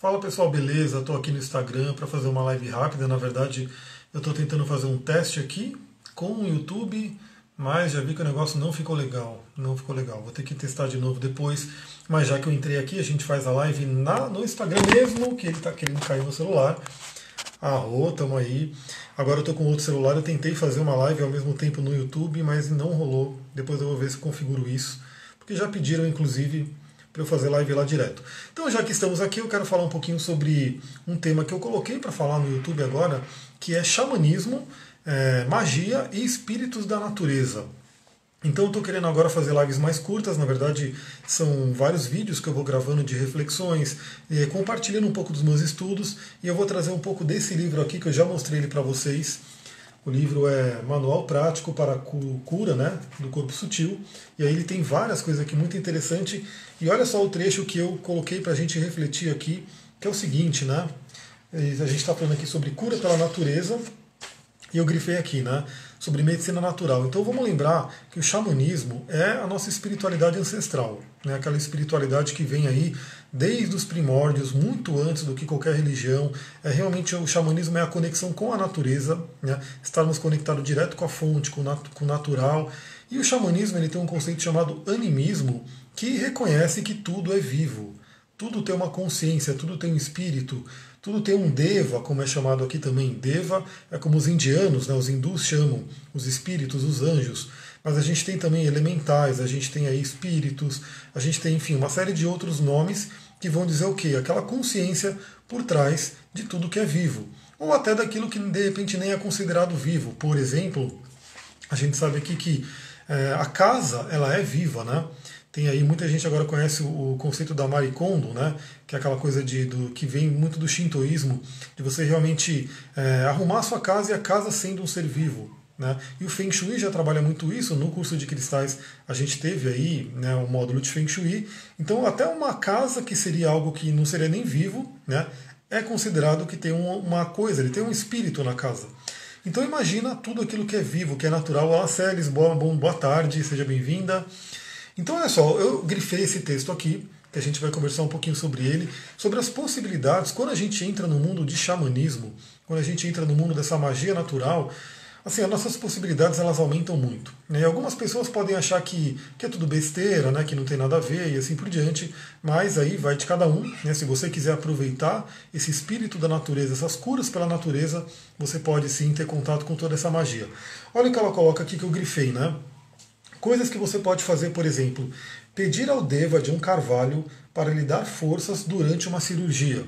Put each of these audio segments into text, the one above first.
Fala pessoal, beleza? Estou aqui no Instagram para fazer uma live rápida. Na verdade, eu estou tentando fazer um teste aqui com o YouTube, mas já vi que o negócio não ficou legal. Não ficou legal. Vou ter que testar de novo depois. Mas já que eu entrei aqui, a gente faz a live na, no Instagram mesmo, que ele está querendo cair no celular. Arro, tamo aí. Agora eu estou com outro celular. Eu tentei fazer uma live ao mesmo tempo no YouTube, mas não rolou. Depois eu vou ver se configuro isso. Porque já pediram, inclusive, para eu fazer live lá direto. Então, já que estamos aqui, eu quero falar um pouquinho sobre um tema que eu coloquei para falar no YouTube agora, que é xamanismo, é, magia e espíritos da natureza. Então, eu estou querendo agora fazer lives mais curtas, na verdade, são vários vídeos que eu vou gravando de reflexões, compartilhando um pouco dos meus estudos, e eu vou trazer um pouco desse livro aqui, que eu já mostrei para vocês, o livro é Manual Prático para a Cura né, do Corpo Sutil. E aí ele tem várias coisas aqui muito interessantes. E olha só o trecho que eu coloquei para a gente refletir aqui, que é o seguinte, né? A gente está falando aqui sobre cura pela natureza, e eu grifei aqui, né? Sobre medicina natural. Então vamos lembrar que o xamanismo é a nossa espiritualidade ancestral, né? aquela espiritualidade que vem aí desde os primórdios, muito antes do que qualquer religião. É realmente o xamanismo é a conexão com a natureza, né? estarmos conectados direto com a fonte, com, nat com o natural. E o xamanismo ele tem um conceito chamado animismo, que reconhece que tudo é vivo, tudo tem uma consciência, tudo tem um espírito, tudo tem um deva, como é chamado aqui também. Deva é como os indianos, né, os hindus chamam, os espíritos, os anjos. Mas a gente tem também elementais, a gente tem aí espíritos, a gente tem, enfim, uma série de outros nomes que vão dizer o quê? Aquela consciência por trás de tudo que é vivo. Ou até daquilo que de repente nem é considerado vivo. Por exemplo, a gente sabe aqui que é, a casa ela é viva, né? Tem aí muita gente agora conhece o, conceito da Marikondo, né? Que é aquela coisa de, do, que vem muito do shintoísmo, de você realmente é, arrumar a sua casa e a casa sendo um ser vivo. Né? E o Feng Shui já trabalha muito isso. No curso de cristais a gente teve aí né, um módulo de Feng Shui. Então até uma casa que seria algo que não seria nem vivo, né, é considerado que tem uma coisa, ele tem um espírito na casa. Então imagina tudo aquilo que é vivo, que é natural. Olá Celis, boa, boa tarde, seja bem-vinda. Então, olha só, eu grifei esse texto aqui, que a gente vai conversar um pouquinho sobre ele, sobre as possibilidades quando a gente entra no mundo de xamanismo, quando a gente entra no mundo dessa magia natural, assim, as nossas possibilidades elas aumentam muito. Né? Algumas pessoas podem achar que, que é tudo besteira, né? que não tem nada a ver e assim por diante, mas aí vai de cada um. Né? Se você quiser aproveitar esse espírito da natureza, essas curas pela natureza, você pode sim ter contato com toda essa magia. Olha o que ela coloca aqui que eu grifei, né? Coisas que você pode fazer, por exemplo, pedir ao Deva de um carvalho para lhe dar forças durante uma cirurgia.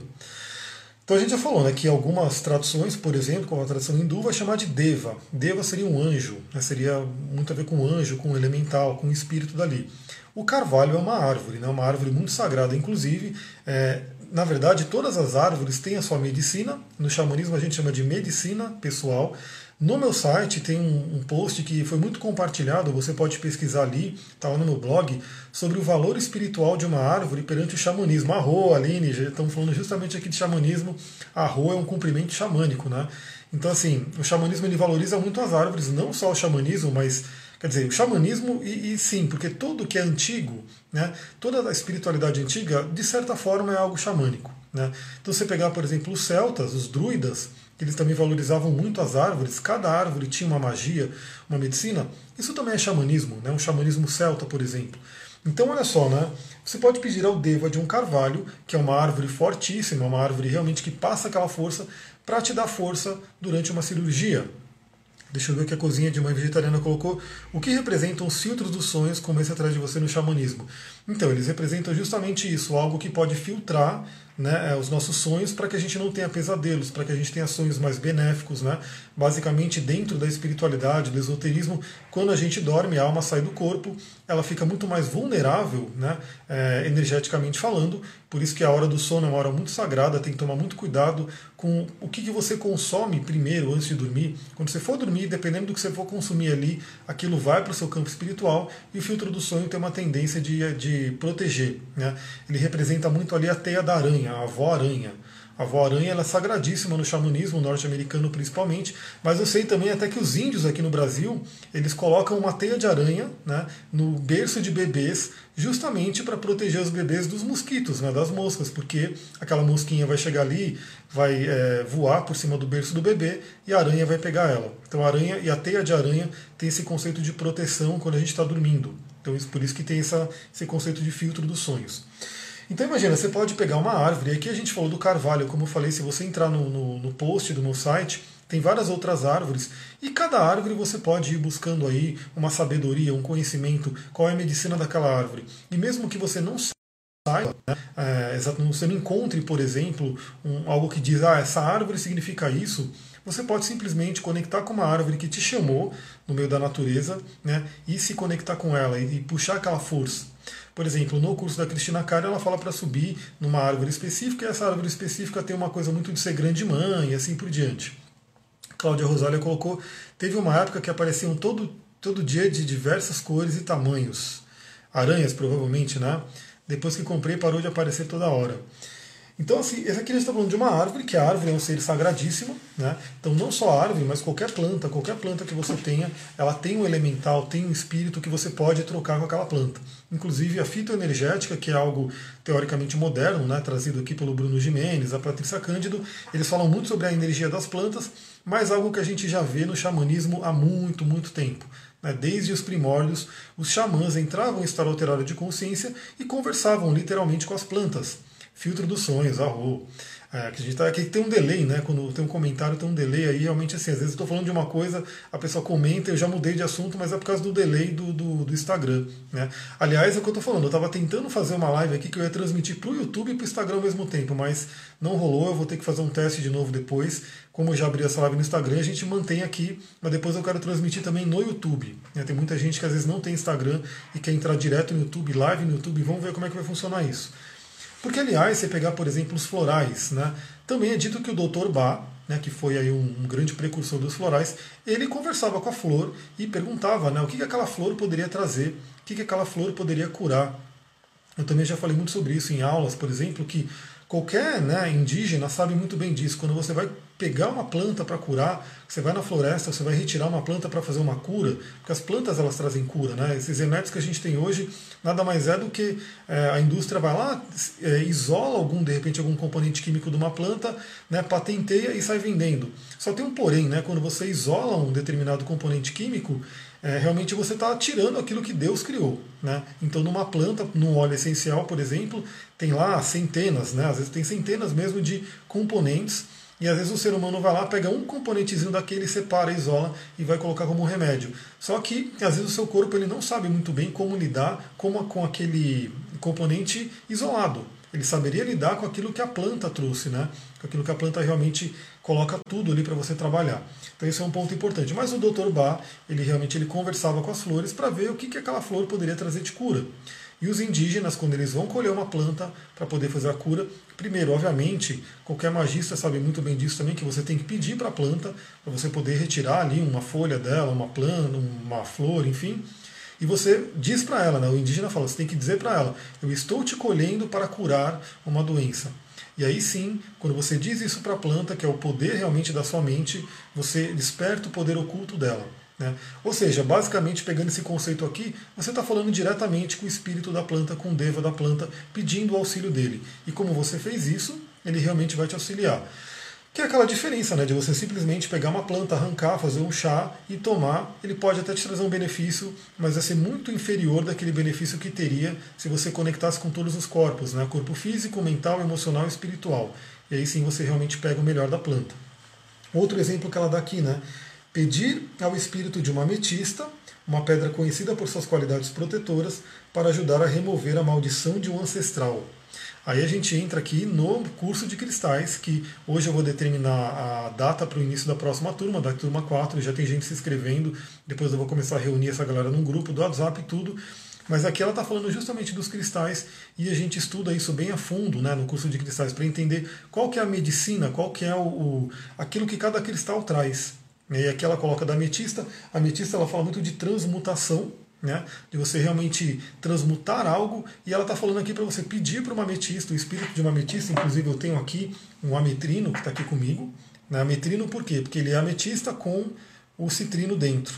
Então a gente já falou né, que algumas traduções, por exemplo, como a tradução hindu, vai chamar de Deva. Deva seria um anjo, né, seria muito a ver com anjo, com elemental, com espírito dali. O carvalho é uma árvore, né, uma árvore muito sagrada, inclusive. É, na verdade, todas as árvores têm a sua medicina. No xamanismo a gente chama de medicina pessoal. No meu site tem um, post que foi muito compartilhado, você pode pesquisar ali, está lá no meu blog, sobre o valor espiritual de uma árvore perante o xamanismo. Arro, Aline, estamos falando justamente aqui de xamanismo. Arro é um cumprimento xamânico, né? Então, assim, o xamanismo ele valoriza muito as árvores, não só o xamanismo, mas Quer dizer, o xamanismo, e, e, sim, porque tudo que é antigo, né, toda a espiritualidade antiga, de certa forma é algo xamânico. Né? Então, você pegar, por exemplo, os celtas, os druidas, eles também valorizavam muito as árvores, cada árvore tinha uma magia, uma medicina. Isso também é xamanismo, né? um xamanismo celta, por exemplo. Então, olha só, né? Você pode pedir ao Deva de um carvalho, que é uma árvore fortíssima, uma árvore realmente que passa aquela força, para te dar força durante uma cirurgia. Deixa eu ver o que a cozinha de mãe vegetariana colocou. O que representam os filtros dos sonhos, como esse atrás de você no xamanismo? Então, eles representam justamente isso, algo que pode filtrar né, é, os nossos sonhos para que a gente não tenha pesadelos, para que a gente tenha sonhos mais benéficos. Né? Basicamente, dentro da espiritualidade, do esoterismo, quando a gente dorme, a alma sai do corpo, ela fica muito mais vulnerável, né, é, energeticamente falando. Por isso que a hora do sono é uma hora muito sagrada, tem que tomar muito cuidado com o que, que você consome primeiro, antes de dormir. Quando você for dormir, dependendo do que você for consumir ali, aquilo vai para o seu campo espiritual e o filtro do sonho tem uma tendência de, de proteger. Né? Ele representa muito ali a teia da aranha aranha, a avó aranha. A avó aranha ela é sagradíssima no xamanismo norte-americano principalmente, mas eu sei também até que os índios aqui no Brasil, eles colocam uma teia de aranha né, no berço de bebês, justamente para proteger os bebês dos mosquitos, né, das moscas, porque aquela mosquinha vai chegar ali, vai é, voar por cima do berço do bebê e a aranha vai pegar ela. Então a aranha e a teia de aranha tem esse conceito de proteção quando a gente está dormindo. Então por isso que tem essa, esse conceito de filtro dos sonhos. Então imagina, você pode pegar uma árvore, aqui a gente falou do carvalho, como eu falei, se você entrar no, no, no post do meu site, tem várias outras árvores, e cada árvore você pode ir buscando aí uma sabedoria, um conhecimento, qual é a medicina daquela árvore. E mesmo que você não saiba, né, é, você não encontre, por exemplo, um, algo que diz, ah, essa árvore significa isso, você pode simplesmente conectar com uma árvore que te chamou no meio da natureza, né, e se conectar com ela e, e puxar aquela força. Por exemplo, no curso da Cristina Cara, ela fala para subir numa árvore específica, e essa árvore específica tem uma coisa muito de ser grande mãe e assim por diante. Cláudia Rosália colocou, teve uma época que apareciam todo, todo dia de diversas cores e tamanhos. Aranhas, provavelmente, né? Depois que comprei, parou de aparecer toda hora. Então, assim, esse aqui a gente está falando de uma árvore, que a árvore é um ser sagradíssimo, né? Então, não só a árvore, mas qualquer planta, qualquer planta que você tenha, ela tem um elemental, tem um espírito que você pode trocar com aquela planta. Inclusive, a fitoenergética, que é algo teoricamente moderno, né? Trazido aqui pelo Bruno Jimenez, a Patrícia Cândido, eles falam muito sobre a energia das plantas, mas algo que a gente já vê no xamanismo há muito, muito tempo. Né? Desde os primórdios, os xamãs entravam em estado alterado de consciência e conversavam literalmente com as plantas filtro dos sonhos, arro. É, que a gente tá, aqui tem um delay, né? Quando tem um comentário, tem um delay aí, realmente assim, às vezes eu estou falando de uma coisa, a pessoa comenta, eu já mudei de assunto, mas é por causa do delay do, do, do Instagram. Né? Aliás, é o que eu estou falando, eu estava tentando fazer uma live aqui que eu ia transmitir para o YouTube e para o Instagram ao mesmo tempo, mas não rolou, eu vou ter que fazer um teste de novo depois. Como eu já abri essa live no Instagram, a gente mantém aqui, mas depois eu quero transmitir também no YouTube. Né? Tem muita gente que às vezes não tem Instagram e quer entrar direto no YouTube, live no YouTube, vamos ver como é que vai funcionar isso. Porque, aliás, você pegar, por exemplo, os florais, né? também é dito que o Dr. Bach, né, que foi aí um, grande precursor dos florais, ele conversava com a flor e perguntava né, o que, que aquela flor poderia trazer, o que, que aquela flor poderia curar. Eu também já falei muito sobre isso em aulas, por exemplo, que Qualquer né, indígena sabe muito bem disso. Quando você vai pegar uma planta para curar, você vai na floresta, você vai retirar uma planta para fazer uma cura, porque as plantas elas trazem cura. Né? Esses remédios que a gente tem hoje nada mais é do que é, a indústria vai lá, é, isola algum, de repente, algum componente químico de uma planta, né, patenteia e sai vendendo. Só tem um porém, né? quando você isola um determinado componente químico, é, realmente você está tirando aquilo que Deus criou. Né? Então, numa planta, num óleo essencial, por exemplo, tem lá centenas, né? às vezes tem centenas mesmo de componentes, e às vezes o ser humano vai lá, pega um componentezinho daquele, separa, isola e vai colocar como remédio. Só que às vezes o seu corpo ele não sabe muito bem como lidar com, com aquele componente isolado. Ele saberia lidar com aquilo que a planta trouxe, né? com aquilo que a planta realmente coloca tudo ali para você trabalhar. Então isso é um ponto importante. Mas o Dr. Bach, ele realmente ele conversava com as flores para ver o que, que aquela flor poderia trazer de cura. E os indígenas, quando eles vão colher uma planta para poder fazer a cura, primeiro, obviamente, qualquer magista sabe muito bem disso também, que você tem que pedir para a planta, para você poder retirar ali uma folha dela, uma planta, uma flor, enfim. E você diz para ela, né, o indígena fala, você tem que dizer para ela, eu estou te colhendo para curar uma doença. E aí sim, quando você diz isso para a planta, que é o poder realmente da sua mente, você desperta o poder oculto dela. Né? Ou seja, basicamente pegando esse conceito aqui, você está falando diretamente com o espírito da planta, com o deva da planta, pedindo o auxílio dele. E como você fez isso, ele realmente vai te auxiliar. Que é aquela diferença né, de você simplesmente pegar uma planta, arrancar, fazer um chá e tomar. Ele pode até te trazer um benefício, mas vai ser muito inferior daquele benefício que teria se você conectasse com todos os corpos, né, corpo físico, mental, emocional e espiritual. E aí sim você realmente pega o melhor da planta. Outro exemplo que ela dá aqui, né? Pedir ao espírito de uma ametista, uma pedra conhecida por suas qualidades protetoras, para ajudar a remover a maldição de um ancestral. Aí a gente entra aqui no curso de cristais, que hoje eu vou determinar a data para o início da próxima turma, da turma 4, já tem gente se inscrevendo, depois eu vou começar a reunir essa galera num grupo do WhatsApp e tudo. Mas aqui ela está falando justamente dos cristais e a gente estuda isso bem a fundo né, no curso de cristais para entender qual que é a medicina, qual que é o, o, aquilo que cada cristal traz. E aqui ela coloca da ametista. A ametista ela fala muito de transmutação, né, de você realmente transmutar algo, e ela está falando aqui para você pedir para uma ametista, o espírito de uma ametista, inclusive eu tenho aqui um ametrino que está aqui comigo. Né, ametrino por quê? Porque ele é ametista com o citrino dentro.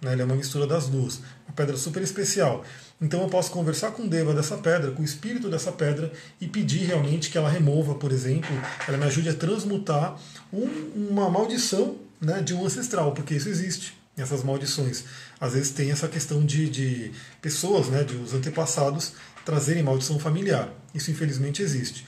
Né, ele é uma mistura das duas. Uma pedra super especial. Então eu posso conversar com o Deva dessa pedra, com o espírito dessa pedra, e pedir realmente que ela remova, por exemplo, ela me ajude a transmutar um, uma maldição né, de um ancestral, porque isso existe essas maldições. Às vezes tem essa questão de, de pessoas, né, de os antepassados, trazerem maldição familiar. Isso infelizmente existe.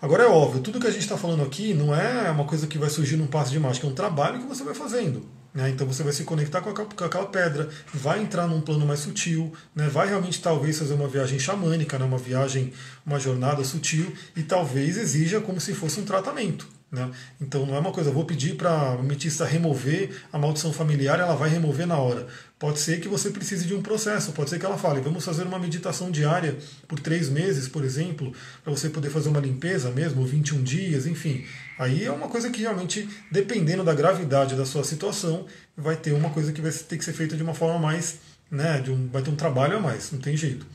Agora é óbvio, tudo que a gente está falando aqui não é uma coisa que vai surgir num passo de mágica, é um trabalho que você vai fazendo. Né? Então você vai se conectar com aquela, com aquela, pedra, vai entrar num plano mais sutil, né? vai realmente talvez fazer uma viagem xamânica, né? uma viagem, uma jornada sutil, e talvez exija como se fosse um tratamento. Né? Então não é uma coisa, vou pedir para a ametista remover a maldição familiar, ela vai remover na hora. Pode ser que você precise de um processo, pode ser que ela fale, vamos fazer uma meditação diária por três meses, por exemplo, para você poder fazer uma limpeza mesmo, 21 dias, enfim. Aí é uma coisa que realmente, dependendo da gravidade da sua situação, vai ter uma coisa que vai ter que ser feita de uma forma mais, né, um, vai ter um trabalho a mais, não tem jeito.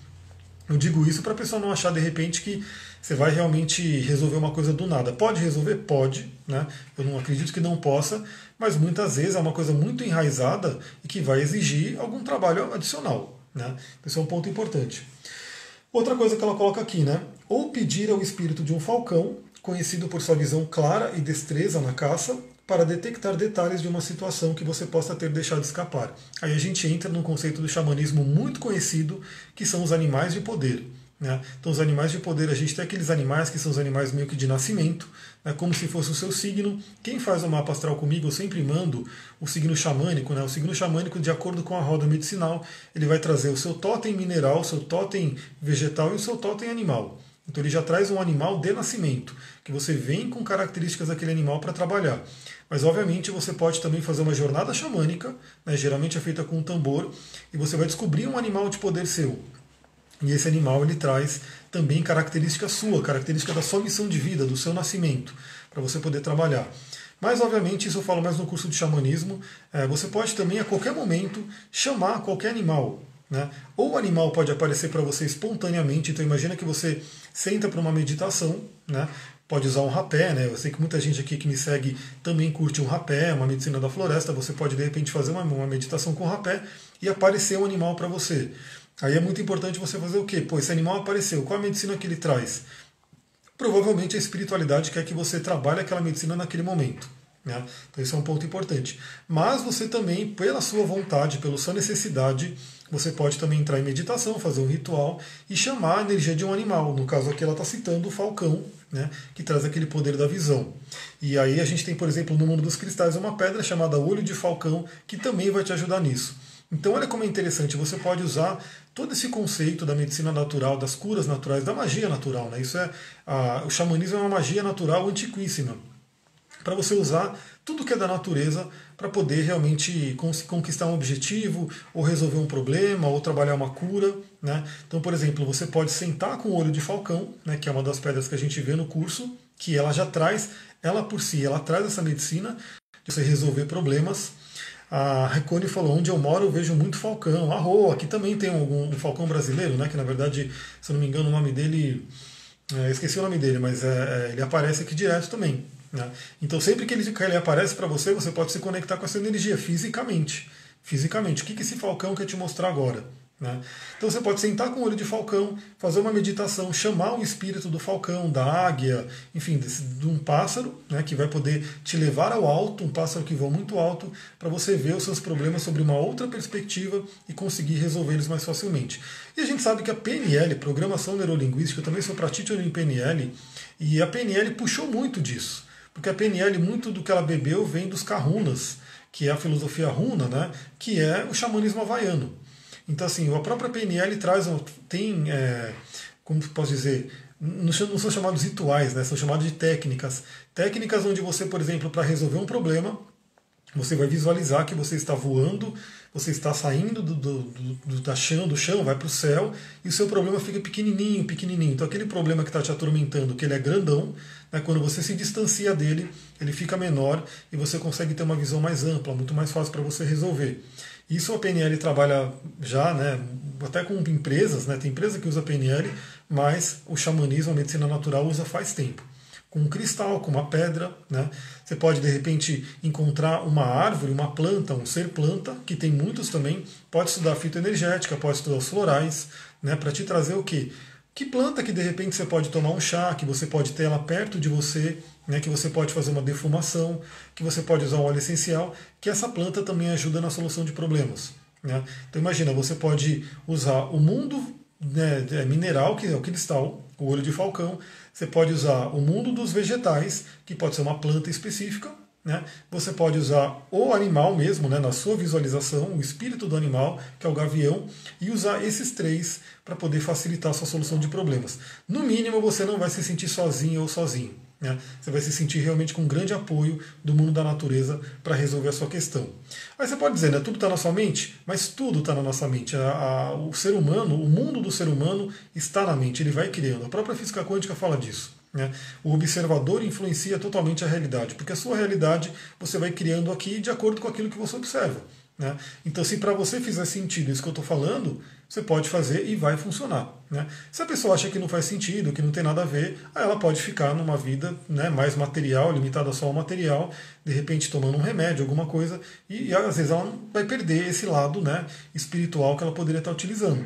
Eu digo isso para a pessoa não achar de repente que você vai realmente resolver uma coisa do nada. Pode resolver? Pode. Né? Eu não acredito que não possa, mas muitas vezes é uma coisa muito enraizada e que vai exigir algum trabalho adicional. Né? Esse é um ponto importante. Outra coisa que ela coloca aqui, né? Ou pedir ao espírito de um falcão, conhecido por sua visão clara e destreza na caça, para detectar detalhes de uma situação que você possa ter deixado escapar. Aí a gente entra num conceito do xamanismo muito conhecido, que são os animais de poder. Né? Então, os animais de poder, a gente tem aqueles animais que são os animais meio que de nascimento, né? como se fosse o seu signo. Quem faz o mapa astral comigo, eu sempre mando o signo xamânico. Né? O signo xamânico, de acordo com a roda medicinal, ele vai trazer o seu totem mineral, o seu totem vegetal e o seu totem animal. Então, ele já traz um animal de nascimento, que você vem com características daquele animal para trabalhar. Mas, obviamente, você pode também fazer uma jornada xamânica, né, geralmente é feita com um tambor, e você vai descobrir um animal de poder seu. E esse animal ele traz também característica sua, característica da sua missão de vida, do seu nascimento, para você poder trabalhar. Mas, obviamente, isso eu falo mais no curso de xamanismo. É, você pode também, a qualquer momento, chamar qualquer animal. Né? Ou o animal pode aparecer para você espontaneamente. Então, imagina que você senta para uma meditação, né? pode usar um rapé, né? Eu sei que muita gente aqui que me segue também curte um rapé, uma medicina da floresta. Você pode de repente fazer uma, uma meditação com rapé e aparecer um animal para você. Aí é muito importante você fazer o quê? Pô, esse animal apareceu, qual a medicina que ele traz? Provavelmente a espiritualidade quer que você trabalhe aquela medicina naquele momento. Né? Então isso é um ponto importante. Mas você também, pela sua vontade, pela sua necessidade, você pode também entrar em meditação, fazer um ritual e chamar a energia de um animal. No caso aqui ela está citando o falcão, né, que traz aquele poder da visão. E aí a gente tem, por exemplo, no mundo dos cristais uma pedra chamada olho de falcão, que também vai te ajudar nisso. Então olha como é interessante, você pode usar todo esse conceito da medicina natural, das curas naturais, da magia natural. Né? Isso é a, o xamanismo é uma magia natural antiquíssima para você usar tudo que é da natureza para poder realmente conquistar um objetivo, ou resolver um problema, ou trabalhar uma cura. Né? Então, por exemplo, você pode sentar com o olho de falcão, né, que é uma das pedras que a gente vê no curso, que ela já traz, ela por si, ela traz essa medicina de você resolver problemas. A Recone falou, onde eu moro eu vejo muito falcão. Arro, aqui também tem algum, um falcão brasileiro, né, que na verdade, se eu não me engano, o nome dele, é, esqueci o nome dele, mas é, é, ele aparece aqui direto também. Né? Então, sempre que ele, ele aparece para você, você pode se conectar com essa energia fisicamente. Fisicamente. O que, que esse falcão quer te mostrar agora? Né? Então você pode sentar com o olho de falcão, fazer uma meditação, chamar o espírito do falcão, da águia, enfim, desse, de um pássaro né, que vai poder te levar ao alto, um pássaro que voa muito alto, para você ver os seus problemas sobre uma outra perspectiva e conseguir resolver eles mais facilmente. E a gente sabe que a PNL, Programação Neurolinguística, eu também sou practitioner em PNL, e a PNL puxou muito disso. Porque a PNL, muito do que ela bebeu, vem dos kahunas, que é a filosofia runa, né, que é o xamanismo havaiano. Então, assim, a própria PNL traz, tem, é, como posso dizer, não são chamados rituais, né, são chamados de técnicas. Técnicas onde você, por exemplo, para resolver um problema, Você vai visualizar que você está voando, você está saindo do, do, do, do chão, do chão, vai para o céu, e o seu problema fica pequenininho, pequenininho. Então aquele problema que está te atormentando, que ele é grandão, né, quando você se distancia dele, ele fica menor e você consegue ter uma visão mais ampla, muito mais fácil para você resolver. Isso a PNL trabalha já, né, até com empresas, né, tem empresa que usa PNL, mas o xamanismo, a medicina natural usa faz tempo com um cristal, com uma pedra. Né? Você pode, de repente, encontrar uma árvore, uma planta, um ser planta, que tem muitos também. Pode estudar fitoenergética, pode estudar os florais, né? para te trazer o quê? Que planta que de repente você pode tomar um chá, que você pode ter ela perto de você, né, que você pode fazer uma defumação, que você pode usar um óleo essencial, que essa planta também ajuda na solução de problemas. Né? Então imagina, você pode usar o mundo né, é mineral, que é o cristal, o olho de falcão, você pode usar o mundo dos vegetais, que pode ser uma planta específica. Né? Você pode usar o animal mesmo, né, na sua visualização, o espírito do animal, que é o gavião, e usar esses três para poder facilitar a sua solução de problemas. No mínimo, você não vai se sentir sozinho ou sozinho. Né? Você vai se sentir realmente com grande apoio do mundo da natureza para resolver a sua questão. Aí você pode dizer, né, tudo está na sua mente, mas tudo está na nossa mente. A, a, o ser humano, o mundo do ser humano está na mente, ele vai criando. A própria física quântica fala disso. Né? O observador influencia totalmente a realidade, porque a sua realidade você vai criando aqui de acordo com aquilo que você observa. Né? Então, se para você fizer sentido isso que eu estou falando, você pode fazer e vai funcionar. Né? Se a pessoa acha que não faz sentido, que não tem nada a ver, aí ela pode ficar numa vida né, mais material, limitada só ao material, de repente tomando um remédio, alguma coisa, e, e às vezes ela vai perder esse lado né, espiritual que ela poderia estar utilizando.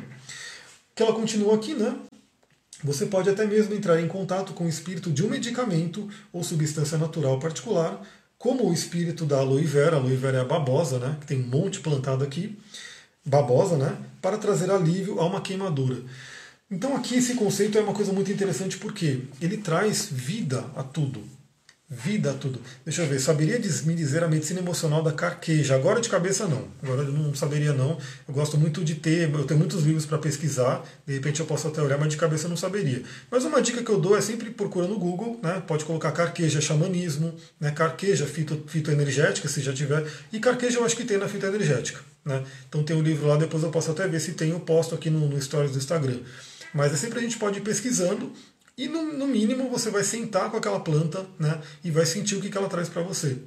Que ela continua aqui, né? Você pode até mesmo entrar em contato com o espírito de um medicamento ou substância natural particular como o espírito da aloe vera, a aloe vera é a babosa, né, que tem um monte plantado aqui, babosa, né, para trazer alívio a uma queimadura. Então aqui esse conceito é uma coisa muito interessante porque ele traz vida a tudo. Vida a tudo. Deixa eu ver, saberia me dizer a medicina emocional da carqueja? Agora de cabeça não. Agora eu não saberia não. Eu gosto muito de ter, eu tenho muitos livros para pesquisar, de repente eu posso até olhar, mas de cabeça eu não saberia. Mas uma dica que eu dou é sempre procura no Google, né? Pode colocar carqueja xamanismo, né? carqueja fito, fitoenergética, se já tiver. E carqueja eu acho que tem na fitoenergética. Né? Então tem o um livro lá, depois eu posso até ver se tem, eu posto aqui no, no Stories do Instagram. Mas é sempre a gente pode ir pesquisando e no, no, mínimo você vai sentar com aquela planta né, e vai sentir o que, que ela traz para você.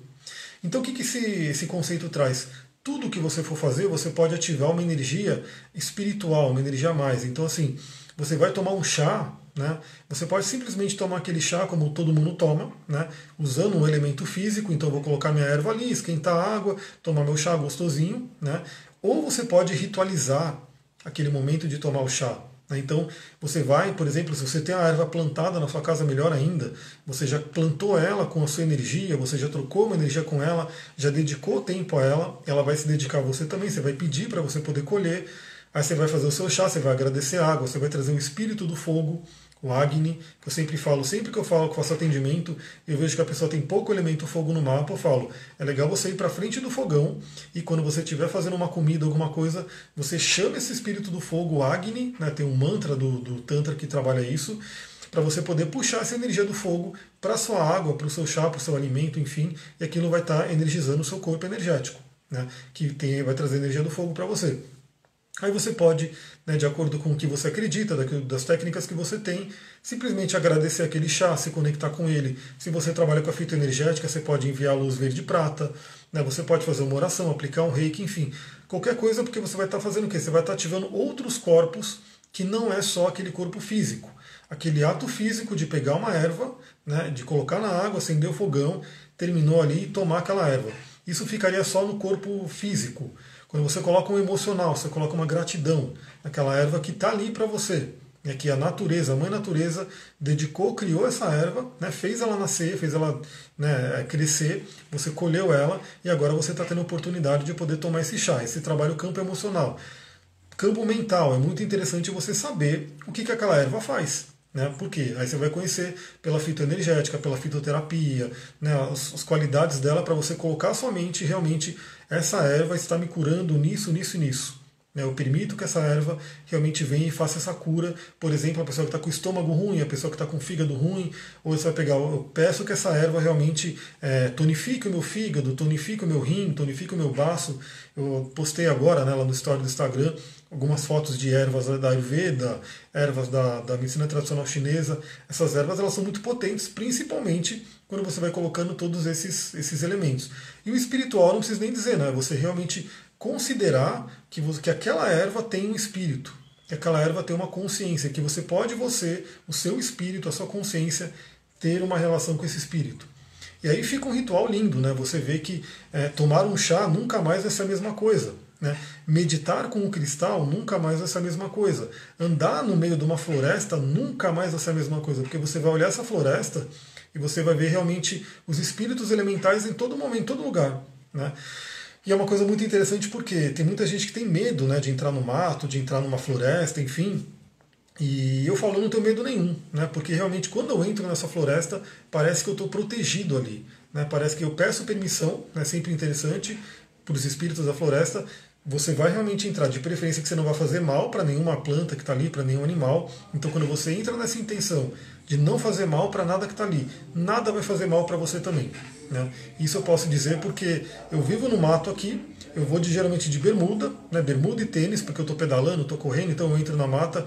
Então o que, que esse, esse conceito traz? Tudo que você for fazer, você pode ativar uma energia espiritual, uma energia a mais. Então, assim, você vai tomar um chá, né? Você pode simplesmente tomar aquele chá como todo mundo toma, né? Usando um elemento físico, então vou colocar minha erva ali, esquentar a água, tomar meu chá gostosinho, né? Ou você pode ritualizar aquele momento de tomar o chá. Né? Então, você vai, por exemplo, se você tem a erva plantada na sua casa, melhor ainda, você já plantou ela com a sua energia, você já trocou uma energia com ela, já dedicou tempo a ela, ela vai se dedicar a você também, você vai pedir para você poder colher, aí você vai fazer o seu chá, você vai agradecer a água, você vai trazer o espírito do fogo, o Agni, que eu sempre falo, sempre que eu falo que faço atendimento, eu vejo que a pessoa tem pouco elemento fogo no mapa, eu falo, é legal você ir para frente do fogão e quando você estiver fazendo uma comida, alguma coisa, você chama esse espírito do fogo, Agni, né, tem um mantra do, do Tantra que trabalha isso, para você poder puxar essa energia do fogo para sua água, para o seu chá, para o seu alimento, enfim, e aquilo vai estar tá energizando o seu corpo energético, né, que tem, vai trazer energia do fogo para você. Aí você pode, né, de acordo com o que você acredita, das técnicas que você tem, simplesmente agradecer aquele chá, se conectar com ele. Se você trabalha com a fita energética, você pode enviar luz verde prata, né, você pode fazer uma oração, aplicar um reiki, enfim. Qualquer coisa, porque você vai estar fazendo o quê? Você vai estar ativando outros corpos que não é só aquele corpo físico. Aquele ato físico de pegar uma erva, né, de colocar na água, acender o fogão, terminou ali e tomar aquela erva. Isso ficaria só no corpo físico. Quando você coloca um emocional, você coloca uma gratidão naquela erva que está ali para você. É que a natureza, a mãe natureza, dedicou, criou essa erva, né, fez ela nascer, fez ela né, crescer, você colheu ela e agora você está tendo a oportunidade de poder tomar esse chá. Esse trabalho campo emocional. Campo mental, é muito interessante você saber o que, que aquela erva faz. Né? Por quê? Aí você vai conhecer pela fitoenergética, pela fitoterapia, né, as, as qualidades dela para você colocar a sua mente realmente essa erva está me curando nisso, nisso e nisso. Né? Eu permito que essa erva realmente venha e faça essa cura. Por exemplo, a pessoa que está com o estômago ruim, a pessoa que está com o fígado ruim, ou você vai pegar, eu peço que essa erva realmente é, tonifique o meu fígado, tonifique o meu rim, tonifique o meu baço. Eu postei agora né, lá no story do Instagram algumas fotos de ervas da Ayurveda, ervas da, da medicina tradicional chinesa. Essas ervas elas são muito potentes, principalmente quando você vai colocando todos esses, esses elementos. E o espiritual não precisa nem dizer, né? Você realmente considerar que, você, que aquela erva tem um espírito, que aquela erva tem uma consciência, que você pode, você, o seu espírito, a sua consciência, ter uma relação com esse espírito. E aí fica um ritual lindo, né? Você vê que é, tomar um chá nunca mais vai ser a mesma coisa. Né? Meditar com o cristal nunca mais vai ser a mesma coisa. Andar no meio de uma floresta nunca mais vai ser a mesma coisa, porque você vai olhar essa floresta e você vai ver realmente os espíritos elementais em todo momento, em todo lugar. Né? E é uma coisa muito interessante porque tem muita gente que tem medo né, de entrar no mato, de entrar numa floresta, enfim. E eu falo, não tenho medo nenhum, né, porque realmente quando eu entro nessa floresta, parece que eu estou protegido ali. Né, parece que eu peço permissão, é né, sempre interessante, para os espíritos da floresta, você vai realmente entrar, de preferência que você não vai fazer mal para nenhuma planta que está ali, para nenhum animal. Então, quando você entra nessa intenção de não fazer mal para nada que está ali, nada vai fazer mal para você também. Né? Isso eu posso dizer porque eu vivo no mato aqui, eu vou de, geralmente de bermuda, né? bermuda e tênis, porque eu estou pedalando, estou correndo, então eu entro na mata.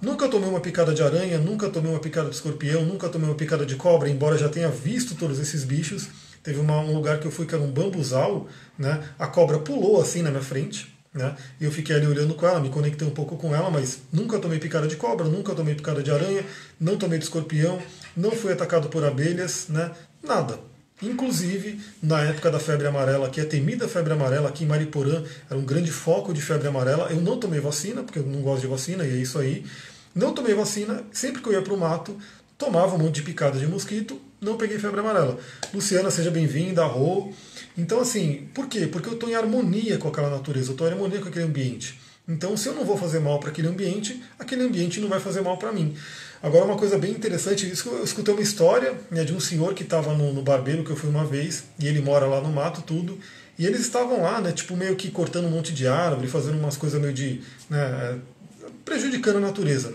Nunca tomei uma picada de aranha, nunca tomei uma picada de escorpião, nunca tomei uma picada de cobra, embora já tenha visto todos esses bichos. Teve uma, um lugar que eu fui que era um bambuzal, né? A cobra pulou assim na minha frente, né? E eu fiquei ali olhando com ela, me conectei um pouco com ela, mas nunca tomei picada de cobra, nunca tomei picada de aranha, não tomei de escorpião, não fui atacado por abelhas, né? Nada. Inclusive, na época da febre amarela, que é temida febre amarela, aqui em Mariporã, era um grande foco de febre amarela. Eu não tomei vacina, porque eu não gosto de vacina, e é isso aí. Não tomei vacina, sempre que eu ia para o mato, tomava um monte de picada de mosquito, não peguei febre amarela. Luciana, seja bem-vinda, Rô. Então, assim, por quê? Porque eu estou em harmonia com aquela natureza, eu estou em harmonia com aquele ambiente. Então, se eu não vou fazer mal para aquele ambiente, aquele ambiente não vai fazer mal para mim. Agora, uma coisa bem interessante, eu escutei uma história né, de um senhor que estava no, no, barbeiro, que eu fui uma vez, e ele mora lá no mato, tudo, e eles estavam lá, né, tipo, meio que cortando um monte de árvore, fazendo umas coisas meio de. Né, prejudicando a natureza.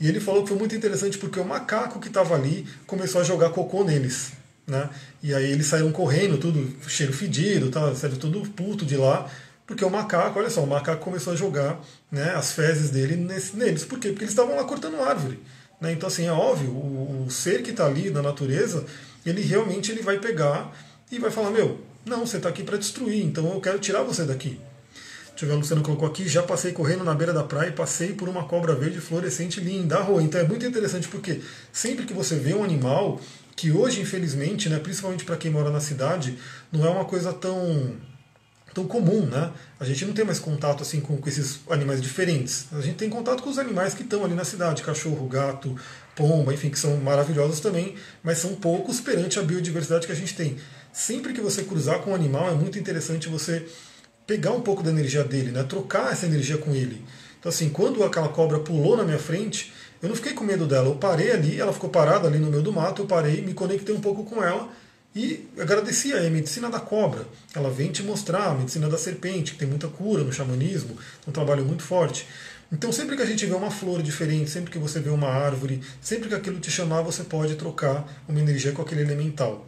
E ele falou que foi muito interessante porque o macaco que estava ali começou a jogar cocô neles. Né? E aí eles saíram correndo, tudo cheiro fedido, tá? saíram tudo puto de lá, porque o macaco, olha só, o macaco começou a jogar né, as fezes dele nesse, neles. Por quê? Porque eles estavam lá cortando árvore. Né? Então, assim, é óbvio, o, o ser que está ali na natureza, ele realmente ele vai pegar e vai falar: Meu, não, você está aqui para destruir, então eu quero tirar você daqui. Deixa eu ver, o Luciano colocou aqui, já passei correndo na beira da praia e passei por uma cobra verde fluorescente linda, rua. Então é muito interessante porque sempre que você vê um animal, que hoje, infelizmente, né, principalmente para quem mora na cidade, não é uma coisa tão tão comum, né? A gente não tem mais contato assim com, com, esses animais diferentes. A gente tem contato com os animais que estão ali na cidade, cachorro, gato, pomba, enfim, que são maravilhosos também, mas são poucos perante a biodiversidade que a gente tem. Sempre que você cruzar com um animal, é muito interessante você pegar um pouco da energia dele, né? trocar essa energia com ele. Então, assim, quando aquela cobra pulou na minha frente, eu não fiquei com medo dela. Eu parei ali, ela ficou parada ali no meio do mato, eu parei, me conectei um pouco com ela e agradeci a medicina da cobra. Ela vem te mostrar a medicina da serpente, que tem muita cura no xamanismo, um trabalho muito forte. Então, sempre que a gente vê uma flor diferente, sempre que você vê uma árvore, sempre que aquilo te chamar, você pode trocar uma energia com aquele elemental.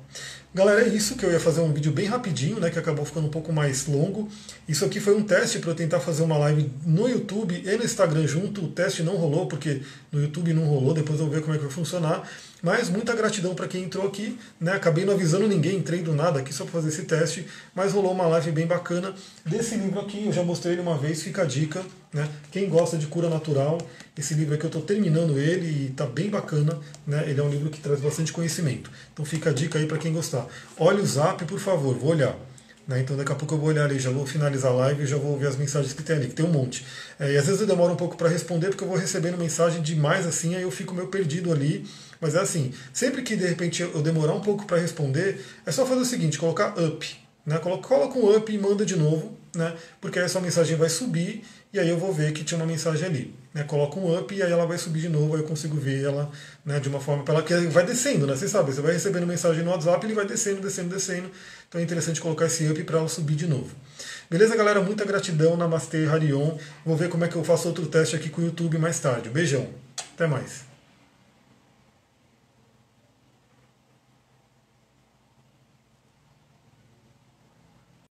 Galera, é isso que eu ia fazer um vídeo bem rapidinho, né, que acabou ficando um pouco mais longo. Isso aqui foi um teste para eu tentar fazer uma live no YouTube e no Instagram junto. O teste não rolou porque no YouTube não rolou, depois eu vou ver como é que vai funcionar. Mas muita gratidão para quem entrou aqui, né? Acabei não avisando ninguém, entrei do nada aqui só para fazer esse teste, mas rolou uma live bem bacana desse livro aqui, eu já mostrei ele uma vez, fica a dica, né? Quem gosta de cura natural, esse livro aqui eu estou terminando ele e está bem bacana, né? Ele é um livro que traz bastante conhecimento. Então fica a dica aí para quem gostar. Olhe o Zap, por favor, vou olhar. Né? Então daqui a pouco eu vou olhar ali, já vou finalizar a live e já vou ver as mensagens que tem ali, que tem um monte. É, e às vezes eu demoro um pouco para responder porque eu vou recebendo mensagem demais assim, aí eu fico meio perdido ali. Mas é assim, sempre que de repente eu demorar um pouco para responder, é só fazer o seguinte, colocar up. Né? Coloca um up e manda de novo, né? porque aí a sua mensagem vai subir e aí eu vou ver que tinha uma mensagem ali. Né? Um up e aí ela vai subir de novo, aí eu consigo ver ela né, de uma forma para ela que vai descendo, né? Você sabe, você vai recebendo mensagem no WhatsApp, ele vai descendo, descendo, descendo. Então é interessante colocar esse up para ela subir de novo. Beleza, galera? Muita gratidão. Namastê, Harion. Vou ver como é que eu faço outro teste aqui com o YouTube mais tarde. Beijão. Até mais.